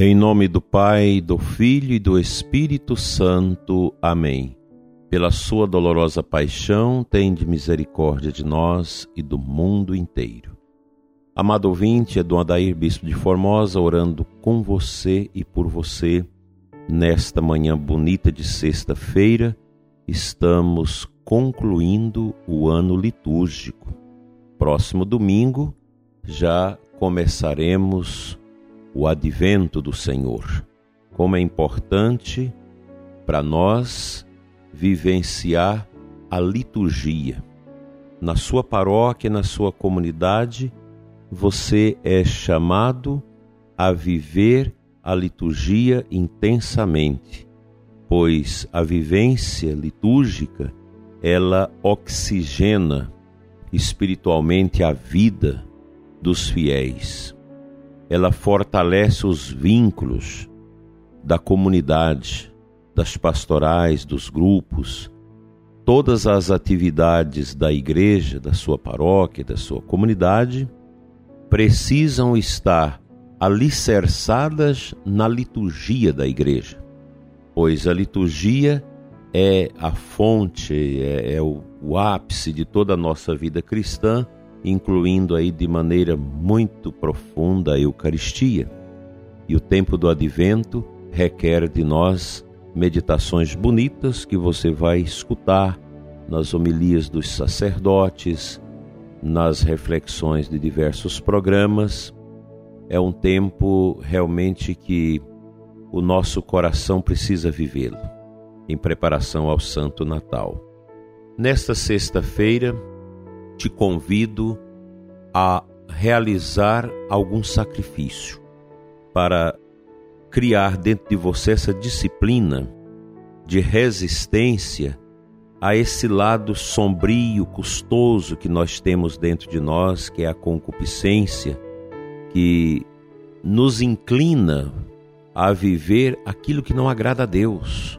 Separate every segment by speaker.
Speaker 1: Em nome do Pai, do Filho e do Espírito Santo. Amém. Pela sua dolorosa paixão, tende misericórdia de nós e do mundo inteiro. Amado ouvinte, é Dom Adair, Bispo de Formosa, orando com você e por você. Nesta manhã bonita de sexta-feira, estamos concluindo o ano litúrgico. Próximo domingo, já começaremos o advento do Senhor. Como é importante para nós vivenciar a liturgia. Na sua paróquia, na sua comunidade, você é chamado a viver a liturgia intensamente, pois a vivência litúrgica ela oxigena espiritualmente a vida dos fiéis ela fortalece os vínculos da comunidade, das pastorais, dos grupos, todas as atividades da igreja, da sua paróquia, da sua comunidade, precisam estar alicerçadas na liturgia da igreja, pois a liturgia é a fonte, é, é o, o ápice de toda a nossa vida cristã incluindo aí de maneira muito profunda a Eucaristia. E o tempo do advento requer de nós meditações bonitas que você vai escutar nas homilias dos sacerdotes, nas reflexões de diversos programas. É um tempo realmente que o nosso coração precisa vivê-lo, em preparação ao Santo Natal. Nesta sexta-feira, te convido a realizar algum sacrifício para criar dentro de você essa disciplina de resistência a esse lado sombrio, custoso que nós temos dentro de nós, que é a concupiscência, que nos inclina a viver aquilo que não agrada a Deus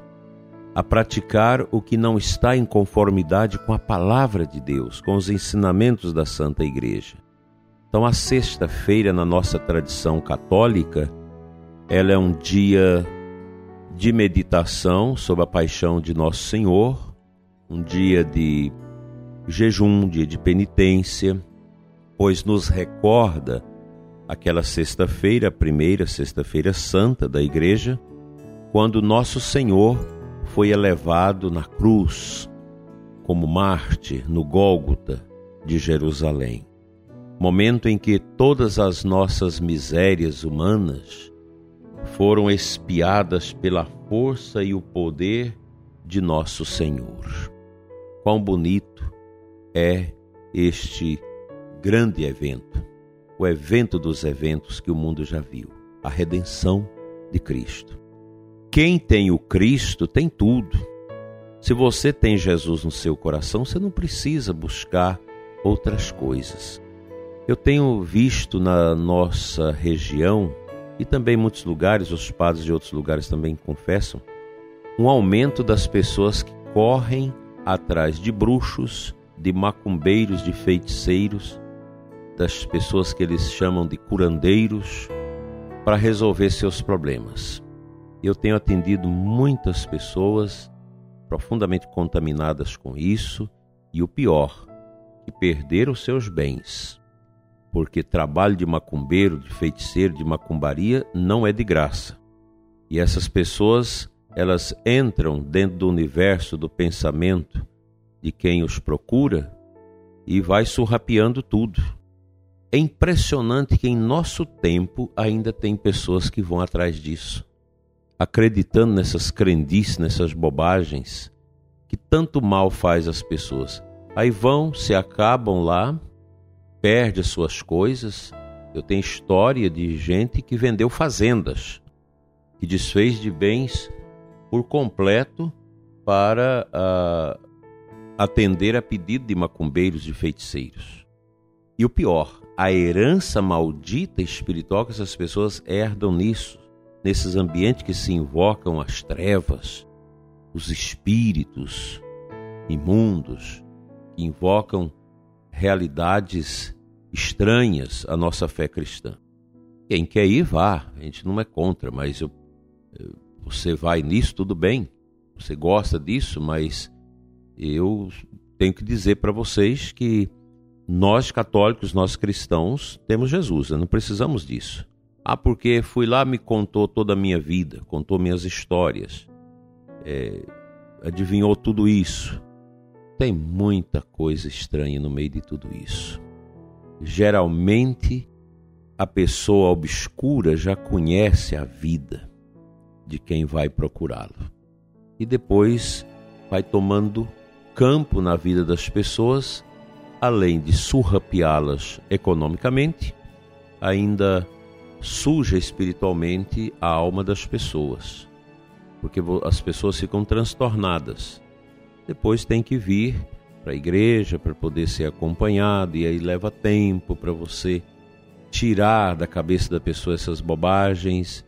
Speaker 1: a praticar o que não está em conformidade com a palavra de Deus, com os ensinamentos da Santa Igreja. Então, a sexta-feira, na nossa tradição católica, ela é um dia de meditação sobre a paixão de Nosso Senhor, um dia de jejum, dia de penitência, pois nos recorda aquela sexta-feira, a primeira sexta-feira santa da igreja, quando Nosso Senhor foi elevado na cruz como mártir no Gólgota de Jerusalém. Momento em que todas as nossas misérias humanas foram espiadas pela força e o poder de nosso Senhor. Quão bonito é este grande evento, o evento dos eventos que o mundo já viu, a redenção de Cristo. Quem tem o Cristo tem tudo. Se você tem Jesus no seu coração, você não precisa buscar outras coisas. Eu tenho visto na nossa região e também em muitos lugares, os padres de outros lugares também confessam, um aumento das pessoas que correm atrás de bruxos, de macumbeiros, de feiticeiros, das pessoas que eles chamam de curandeiros, para resolver seus problemas. Eu tenho atendido muitas pessoas profundamente contaminadas com isso e o pior, que perderam seus bens. Porque trabalho de macumbeiro, de feiticeiro, de macumbaria não é de graça. E essas pessoas, elas entram dentro do universo do pensamento de quem os procura e vai surrapiando tudo. É impressionante que em nosso tempo ainda tem pessoas que vão atrás disso acreditando nessas crendices, nessas bobagens que tanto mal faz às pessoas. Aí vão, se acabam lá, perde as suas coisas. Eu tenho história de gente que vendeu fazendas, que desfez de bens por completo para uh, atender a pedido de macumbeiros e feiticeiros. E o pior, a herança maldita espiritual que essas pessoas herdam nisso nesses ambientes que se invocam as trevas, os espíritos imundos, que invocam realidades estranhas à nossa fé cristã. Quem quer ir, vá. A gente não é contra, mas eu, você vai nisso, tudo bem. Você gosta disso, mas eu tenho que dizer para vocês que nós católicos, nós cristãos, temos Jesus, não precisamos disso. Ah, porque fui lá, me contou toda a minha vida, contou minhas histórias, é, adivinhou tudo isso. Tem muita coisa estranha no meio de tudo isso. Geralmente, a pessoa obscura já conhece a vida de quem vai procurá-lo. E depois vai tomando campo na vida das pessoas, além de surrapiá-las economicamente, ainda suja espiritualmente a alma das pessoas, porque as pessoas ficam transtornadas. Depois tem que vir para a igreja para poder ser acompanhado, e aí leva tempo para você tirar da cabeça da pessoa essas bobagens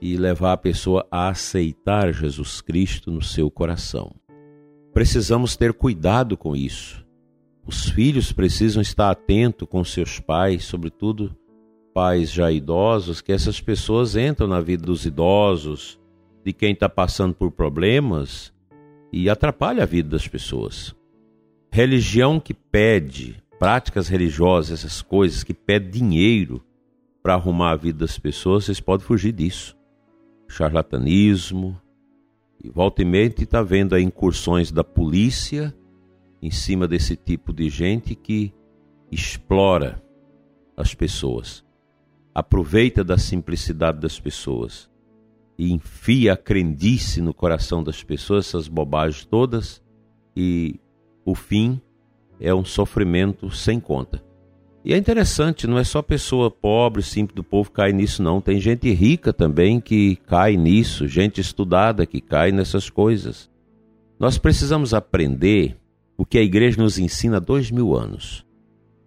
Speaker 1: e levar a pessoa a aceitar Jesus Cristo no seu coração. Precisamos ter cuidado com isso. Os filhos precisam estar atentos com seus pais, sobretudo pais já idosos, que essas pessoas entram na vida dos idosos, de quem está passando por problemas e atrapalha a vida das pessoas. Religião que pede, práticas religiosas, essas coisas que pede dinheiro para arrumar a vida das pessoas, vocês podem fugir disso. Charlatanismo, e volta e meia está vendo aí incursões da polícia em cima desse tipo de gente que explora as pessoas, aproveita da simplicidade das pessoas e enfia a crendice no coração das pessoas, essas bobagens todas, e o fim é um sofrimento sem conta. E é interessante, não é só pessoa pobre, simples do povo cai nisso, não. Tem gente rica também que cai nisso, gente estudada que cai nessas coisas. Nós precisamos aprender o que a igreja nos ensina há dois mil anos.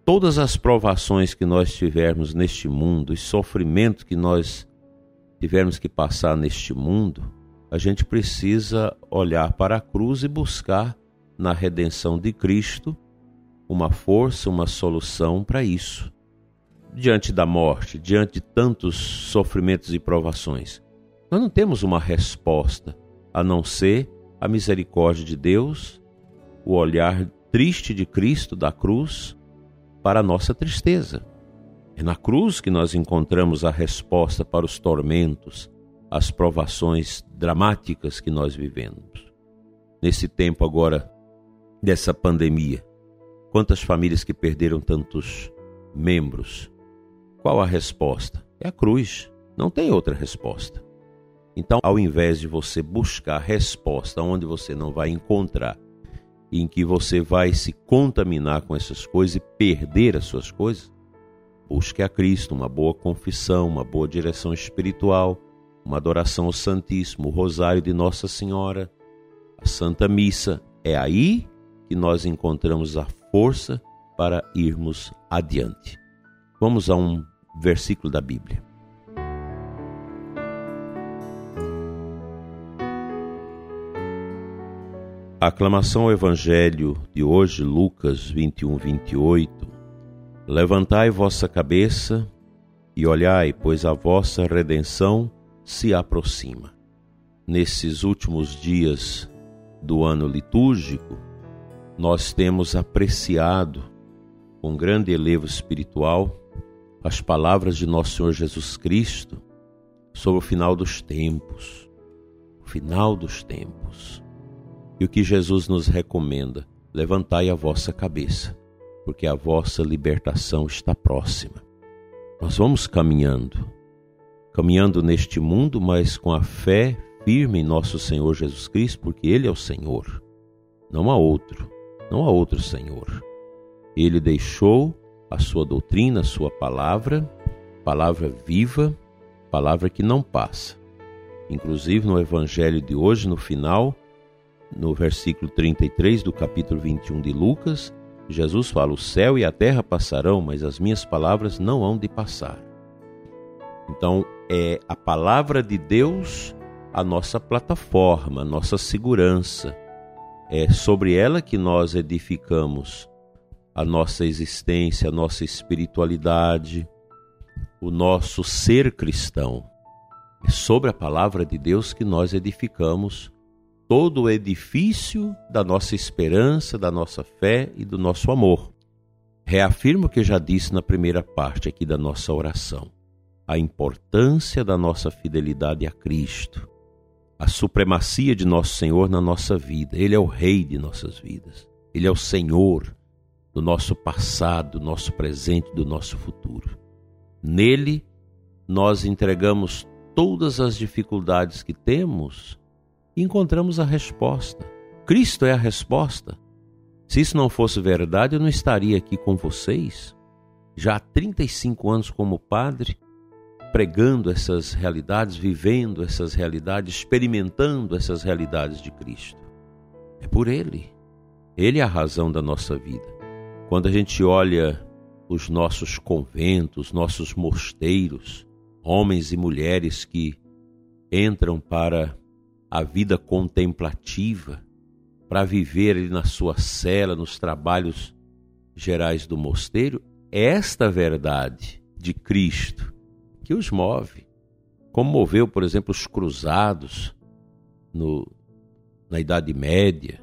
Speaker 1: Todas as provações que nós tivermos neste mundo, os sofrimentos que nós tivermos que passar neste mundo, a gente precisa olhar para a cruz e buscar na redenção de Cristo uma força, uma solução para isso. Diante da morte, diante de tantos sofrimentos e provações, nós não temos uma resposta a não ser a misericórdia de Deus, o olhar triste de Cristo da cruz para a nossa tristeza. É na cruz que nós encontramos a resposta para os tormentos, as provações dramáticas que nós vivemos. Nesse tempo agora dessa pandemia, Quantas famílias que perderam tantos membros? Qual a resposta? É a cruz. Não tem outra resposta. Então, ao invés de você buscar resposta onde você não vai encontrar, em que você vai se contaminar com essas coisas e perder as suas coisas, busque a Cristo uma boa confissão, uma boa direção espiritual, uma adoração ao Santíssimo, o Rosário de Nossa Senhora, a Santa Missa. É aí que nós encontramos a força para irmos adiante. Vamos a um versículo da Bíblia. A aclamação ao Evangelho de hoje, Lucas 21, 28. Levantai vossa cabeça e olhai, pois a vossa redenção se aproxima. Nesses últimos dias do ano litúrgico, nós temos apreciado com grande elevo espiritual as palavras de nosso Senhor Jesus Cristo sobre o final dos tempos. O final dos tempos. E o que Jesus nos recomenda: levantai a vossa cabeça, porque a vossa libertação está próxima. Nós vamos caminhando, caminhando neste mundo, mas com a fé firme em nosso Senhor Jesus Cristo, porque Ele é o Senhor, não há outro não há outro Senhor. Ele deixou a sua doutrina, a sua palavra, palavra viva, palavra que não passa. Inclusive no evangelho de hoje, no final, no versículo 33 do capítulo 21 de Lucas, Jesus fala: O céu e a terra passarão, mas as minhas palavras não hão de passar. Então, é a palavra de Deus a nossa plataforma, a nossa segurança é sobre ela que nós edificamos a nossa existência, a nossa espiritualidade, o nosso ser cristão. É sobre a palavra de Deus que nós edificamos todo o edifício da nossa esperança, da nossa fé e do nosso amor. Reafirmo o que já disse na primeira parte aqui da nossa oração: a importância da nossa fidelidade a Cristo, a supremacia de nosso Senhor na nossa vida. Ele é o Rei de nossas vidas, Ele é o Senhor do nosso passado, do nosso presente, do nosso futuro. Nele, nós entregamos todas as dificuldades que temos encontramos a resposta. Cristo é a resposta. Se isso não fosse verdade, eu não estaria aqui com vocês, já há 35 anos como padre, pregando essas realidades, vivendo essas realidades, experimentando essas realidades de Cristo. É por Ele. Ele é a razão da nossa vida. Quando a gente olha os nossos conventos, nossos mosteiros, homens e mulheres que entram para a vida contemplativa, para viver ali na sua cela, nos trabalhos gerais do mosteiro, é esta verdade de Cristo que os move. Como moveu, por exemplo, os cruzados no, na Idade Média,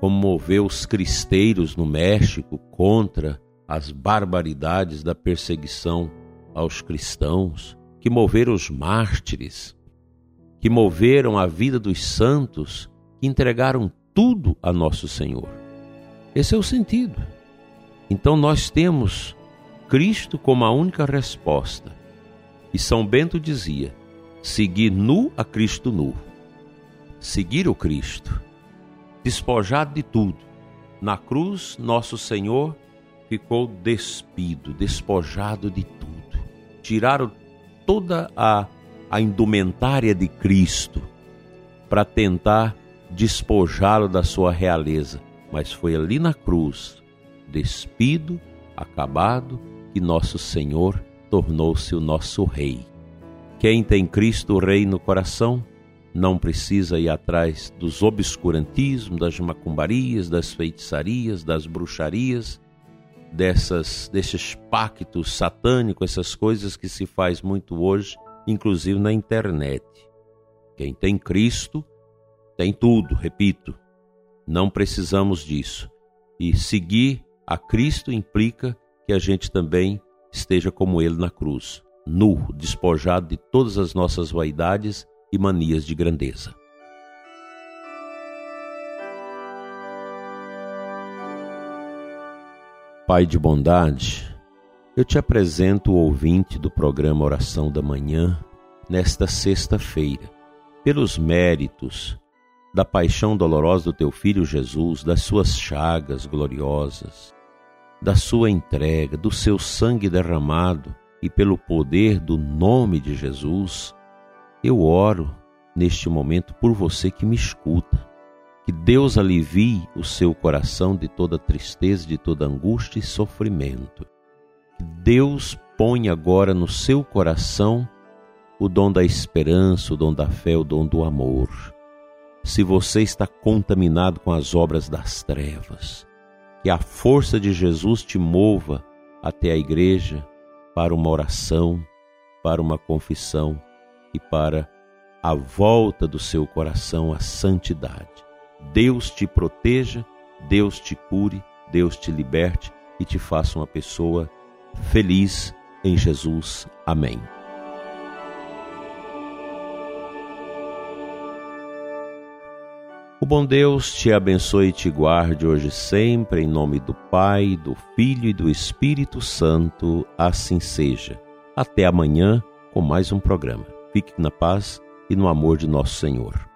Speaker 1: como moveu os cristeiros no México contra as barbaridades da perseguição aos cristãos, que moveram os mártires, que moveram a vida dos santos, que entregaram tudo a nosso Senhor. Esse é o sentido. Então nós temos Cristo como a única resposta. E São Bento dizia: seguir nu a Cristo nu. Seguir o Cristo, despojado de tudo. Na cruz, nosso Senhor ficou despido, despojado de tudo. Tiraram toda a, a indumentária de Cristo para tentar despojá-lo da sua realeza, mas foi ali na cruz, despido, acabado, que nosso Senhor tornou-se o nosso Rei. Quem tem Cristo Rei no coração não precisa ir atrás dos obscurantismos, das macumbarias, das feitiçarias, das bruxarias, dessas desses pactos satânicos, essas coisas que se faz muito hoje, inclusive na internet. Quem tem Cristo tem tudo, repito. Não precisamos disso. E seguir a Cristo implica que a gente também esteja como ele na cruz, nu, despojado de todas as nossas vaidades e manias de grandeza. Pai de bondade, eu te apresento o ouvinte do programa Oração da Manhã nesta sexta-feira, pelos méritos da paixão dolorosa do teu filho Jesus, das suas chagas gloriosas, da sua entrega, do seu sangue derramado e pelo poder do nome de Jesus, eu oro neste momento por você que me escuta que Deus alivie o seu coração de toda tristeza, de toda angústia e sofrimento. Deus ponha agora no seu coração o dom da esperança, o dom da fé, o dom do amor. Se você está contaminado com as obras das trevas, que a força de Jesus te mova até a igreja para uma oração, para uma confissão e para a volta do seu coração à santidade. Deus te proteja, Deus te cure, Deus te liberte e te faça uma pessoa feliz em Jesus. Amém. O bom Deus te abençoe e te guarde hoje sempre, em nome do Pai, do Filho e do Espírito Santo. Assim seja. Até amanhã com mais um programa. Fique na paz e no amor de nosso Senhor.